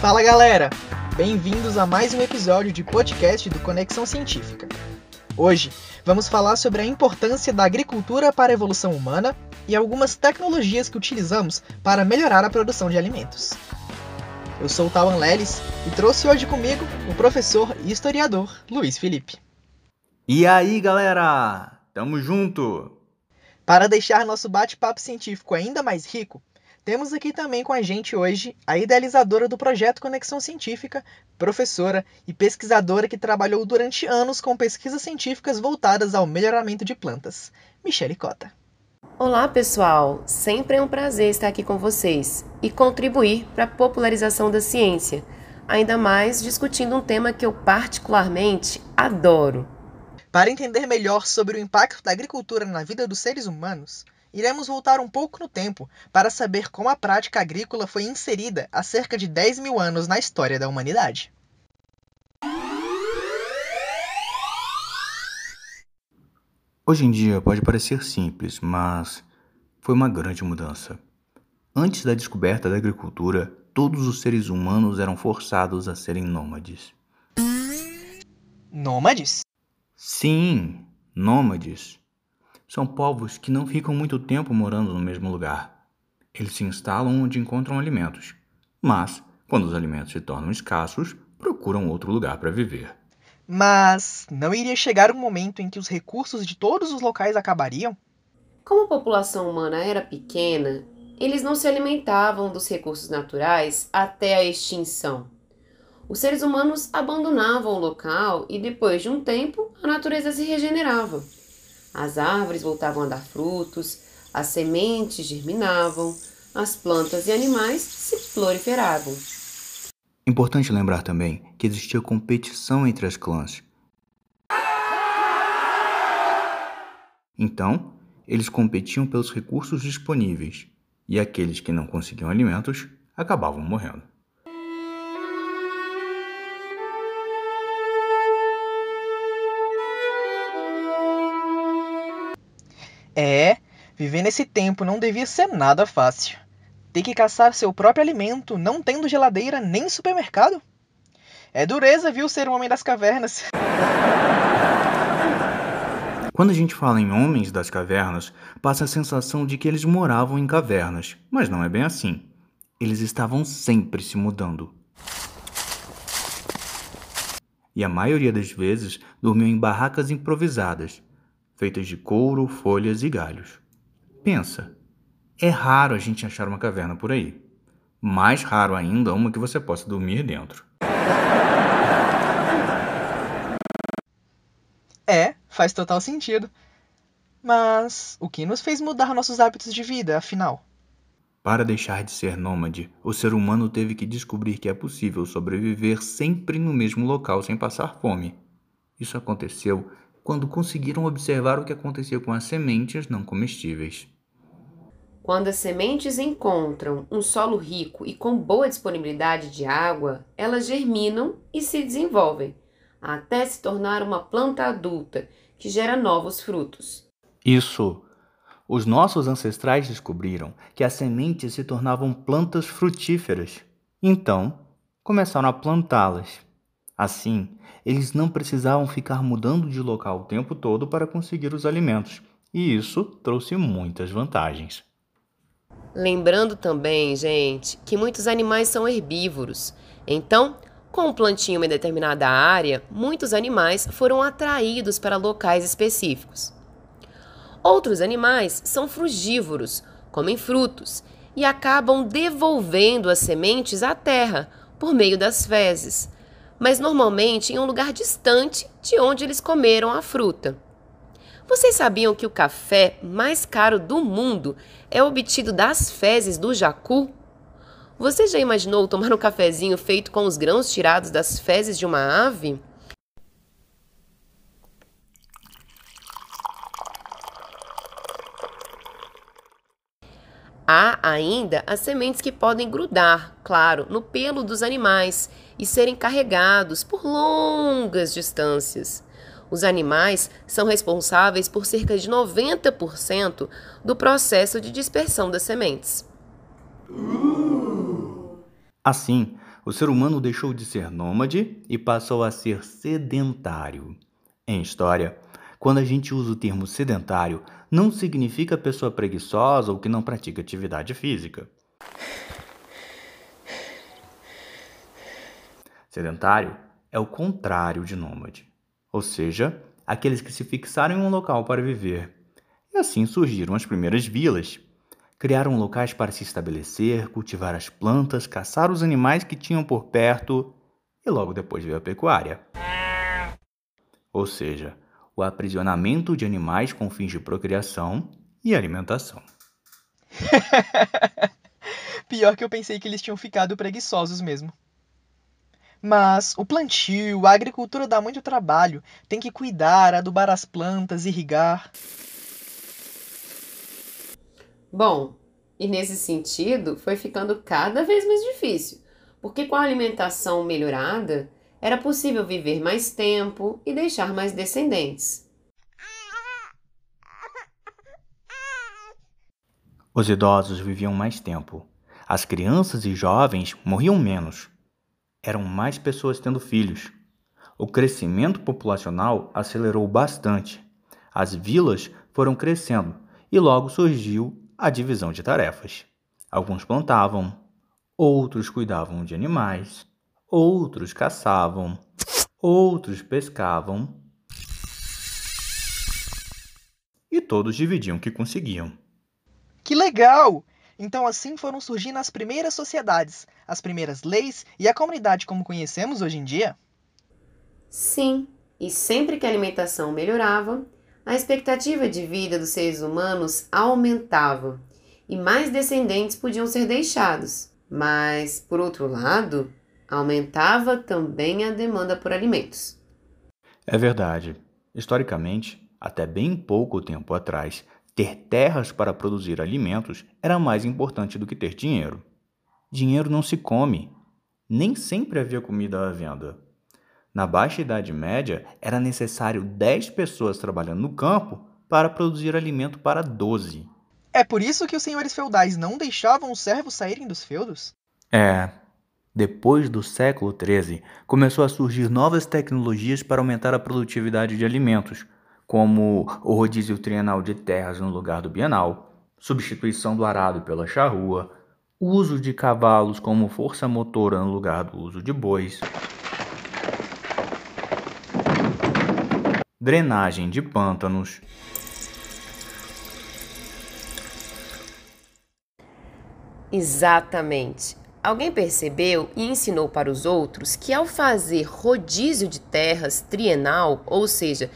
Fala galera! Bem-vindos a mais um episódio de podcast do Conexão Científica. Hoje vamos falar sobre a importância da agricultura para a evolução humana e algumas tecnologias que utilizamos para melhorar a produção de alimentos. Eu sou o Tawan Lelis e trouxe hoje comigo o professor e historiador Luiz Felipe. E aí galera, tamo junto! Para deixar nosso bate-papo científico ainda mais rico, temos aqui também com a gente hoje a idealizadora do projeto Conexão Científica, professora e pesquisadora que trabalhou durante anos com pesquisas científicas voltadas ao melhoramento de plantas, Michele Cota. Olá, pessoal! Sempre é um prazer estar aqui com vocês e contribuir para a popularização da ciência, ainda mais discutindo um tema que eu particularmente adoro. Para entender melhor sobre o impacto da agricultura na vida dos seres humanos, iremos voltar um pouco no tempo para saber como a prática agrícola foi inserida há cerca de 10 mil anos na história da humanidade. Hoje em dia pode parecer simples, mas foi uma grande mudança. Antes da descoberta da agricultura, todos os seres humanos eram forçados a serem nômades. Nômades? Sim, nômades. São povos que não ficam muito tempo morando no mesmo lugar. Eles se instalam onde encontram alimentos, mas, quando os alimentos se tornam escassos, procuram outro lugar para viver. Mas não iria chegar um momento em que os recursos de todos os locais acabariam? Como a população humana era pequena, eles não se alimentavam dos recursos naturais até a extinção. Os seres humanos abandonavam o local e, depois de um tempo, a natureza se regenerava. As árvores voltavam a dar frutos, as sementes germinavam, as plantas e animais se proliferavam. Importante lembrar também que existia competição entre as clãs. Então, eles competiam pelos recursos disponíveis, e aqueles que não conseguiam alimentos acabavam morrendo. É, viver nesse tempo não devia ser nada fácil. Ter que caçar seu próprio alimento, não tendo geladeira nem supermercado? É dureza, viu, ser um homem das cavernas. Quando a gente fala em homens das cavernas, passa a sensação de que eles moravam em cavernas, mas não é bem assim. Eles estavam sempre se mudando. E a maioria das vezes dormiam em barracas improvisadas, feitas de couro, folhas e galhos. Pensa, é raro a gente achar uma caverna por aí. Mais raro ainda uma que você possa dormir dentro. É, faz total sentido. Mas o que nos fez mudar nossos hábitos de vida, afinal? Para deixar de ser nômade, o ser humano teve que descobrir que é possível sobreviver sempre no mesmo local sem passar fome. Isso aconteceu quando conseguiram observar o que acontecia com as sementes não comestíveis. Quando as sementes encontram um solo rico e com boa disponibilidade de água, elas germinam e se desenvolvem, até se tornar uma planta adulta que gera novos frutos. Isso! Os nossos ancestrais descobriram que as sementes se tornavam plantas frutíferas. Então, começaram a plantá-las. Assim, eles não precisavam ficar mudando de local o tempo todo para conseguir os alimentos, e isso trouxe muitas vantagens. Lembrando também, gente, que muitos animais são herbívoros. Então, com o plantio em determinada área, muitos animais foram atraídos para locais específicos. Outros animais são frugívoros, comem frutos e acabam devolvendo as sementes à terra por meio das fezes mas normalmente em um lugar distante de onde eles comeram a fruta. Vocês sabiam que o café mais caro do mundo é obtido das fezes do jacu? Você já imaginou tomar um cafezinho feito com os grãos tirados das fezes de uma ave? Há ainda as sementes que podem grudar, claro, no pelo dos animais e serem carregados por longas distâncias. Os animais são responsáveis por cerca de 90% do processo de dispersão das sementes. Assim, O ser humano deixou de ser nômade e passou a ser sedentário. Em história, quando a gente usa o termo sedentário, não significa pessoa preguiçosa ou que não pratica atividade física. Sedentário é o contrário de nômade, ou seja, aqueles que se fixaram em um local para viver. E assim surgiram as primeiras vilas. Criaram locais para se estabelecer, cultivar as plantas, caçar os animais que tinham por perto e logo depois veio a pecuária. Ou seja, o aprisionamento de animais com fins de procriação e alimentação. Pior que eu pensei que eles tinham ficado preguiçosos mesmo. Mas o plantio, a agricultura dá muito trabalho. Tem que cuidar, adubar as plantas, irrigar. Bom, e nesse sentido foi ficando cada vez mais difícil, porque com a alimentação melhorada, era possível viver mais tempo e deixar mais descendentes. Os idosos viviam mais tempo. As crianças e jovens morriam menos. Eram mais pessoas tendo filhos. O crescimento populacional acelerou bastante. As vilas foram crescendo e logo surgiu a divisão de tarefas. Alguns plantavam, outros cuidavam de animais, outros caçavam, outros pescavam. E todos dividiam o que conseguiam. Que legal! Então assim foram surgindo as primeiras sociedades, as primeiras leis e a comunidade como conhecemos hoje em dia? Sim, e sempre que a alimentação melhorava, a expectativa de vida dos seres humanos aumentava e mais descendentes podiam ser deixados. Mas, por outro lado, aumentava também a demanda por alimentos. É verdade. Historicamente, até bem pouco tempo atrás, ter terras para produzir alimentos era mais importante do que ter dinheiro. Dinheiro não se come. Nem sempre havia comida à venda. Na Baixa Idade Média, era necessário 10 pessoas trabalhando no campo para produzir alimento para 12. É por isso que os senhores feudais não deixavam os servos saírem dos feudos? É. Depois do século XIII, começou a surgir novas tecnologias para aumentar a produtividade de alimentos, como o rodízio trienal de terras no lugar do bienal, substituição do arado pela charrua, uso de cavalos como força motora no lugar do uso de bois. drenagem de pântanos. Exatamente. Alguém percebeu e ensinou para os outros que ao fazer rodízio de terras trienal, ou seja,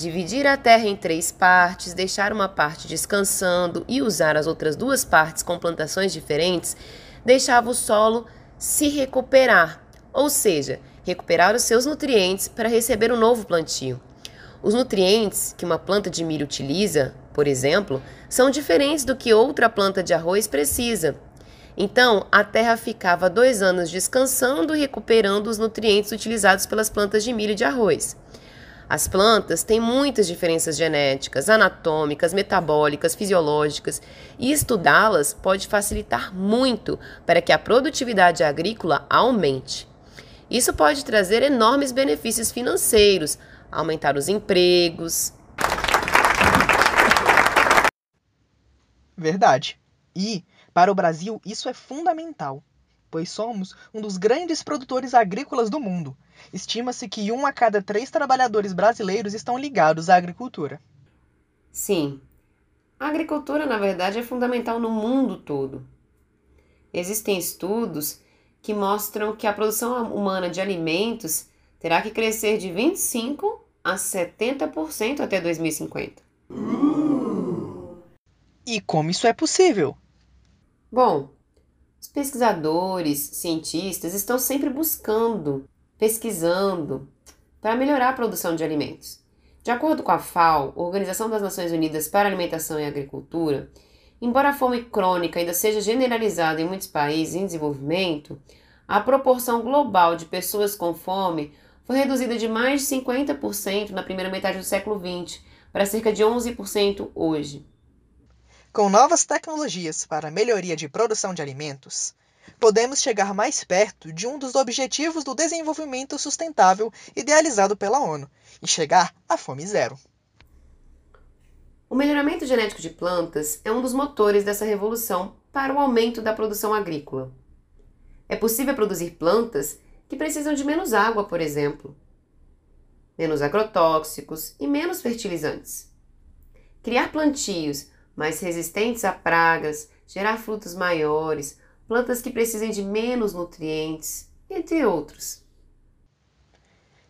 dividir a terra em três partes, deixar uma parte descansando e usar as outras duas partes com plantações diferentes, deixava o solo se recuperar, ou seja, recuperar os seus nutrientes para receber um novo plantio. Os nutrientes que uma planta de milho utiliza, por exemplo, são diferentes do que outra planta de arroz precisa. Então, a terra ficava dois anos descansando e recuperando os nutrientes utilizados pelas plantas de milho e de arroz. As plantas têm muitas diferenças genéticas, anatômicas, metabólicas, fisiológicas, e estudá-las pode facilitar muito para que a produtividade agrícola aumente. Isso pode trazer enormes benefícios financeiros, aumentar os empregos. Verdade. E, para o Brasil, isso é fundamental, pois somos um dos grandes produtores agrícolas do mundo. Estima-se que um a cada três trabalhadores brasileiros estão ligados à agricultura. Sim, a agricultura, na verdade, é fundamental no mundo todo. Existem estudos que mostram que a produção humana de alimentos terá que crescer de 25 a 70% até 2050. E como isso é possível? Bom, os pesquisadores, cientistas estão sempre buscando, pesquisando para melhorar a produção de alimentos. De acordo com a FAO, Organização das Nações Unidas para a Alimentação e Agricultura, embora a fome crônica ainda seja generalizada em muitos países em desenvolvimento, a proporção global de pessoas com fome foi reduzida de mais de 50% na primeira metade do século XX para cerca de 11% hoje. Com novas tecnologias para a melhoria de produção de alimentos, podemos chegar mais perto de um dos objetivos do desenvolvimento sustentável idealizado pela ONU e chegar à fome zero. O melhoramento genético de plantas é um dos motores dessa revolução para o aumento da produção agrícola. É possível produzir plantas que precisam de menos água, por exemplo, menos agrotóxicos e menos fertilizantes. Criar plantios mais resistentes a pragas, gerar frutos maiores, plantas que precisem de menos nutrientes, entre outros.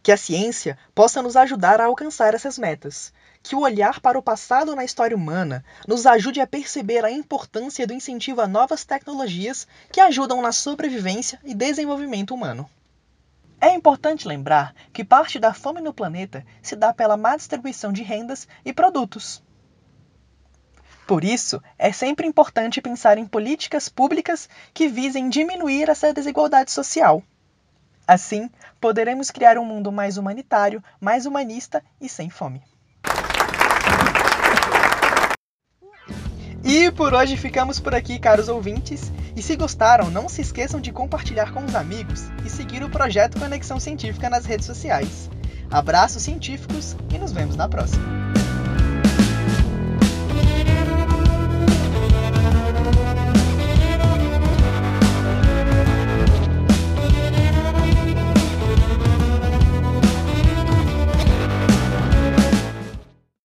Que a ciência possa nos ajudar a alcançar essas metas. Que o olhar para o passado na história humana nos ajude a perceber a importância do incentivo a novas tecnologias que ajudam na sobrevivência e desenvolvimento humano. É importante lembrar que parte da fome no planeta se dá pela má distribuição de rendas e produtos. Por isso, é sempre importante pensar em políticas públicas que visem diminuir essa desigualdade social. Assim, poderemos criar um mundo mais humanitário, mais humanista e sem fome. E por hoje ficamos por aqui, caros ouvintes. E se gostaram, não se esqueçam de compartilhar com os amigos e seguir o projeto Conexão Científica nas redes sociais. Abraços científicos e nos vemos na próxima!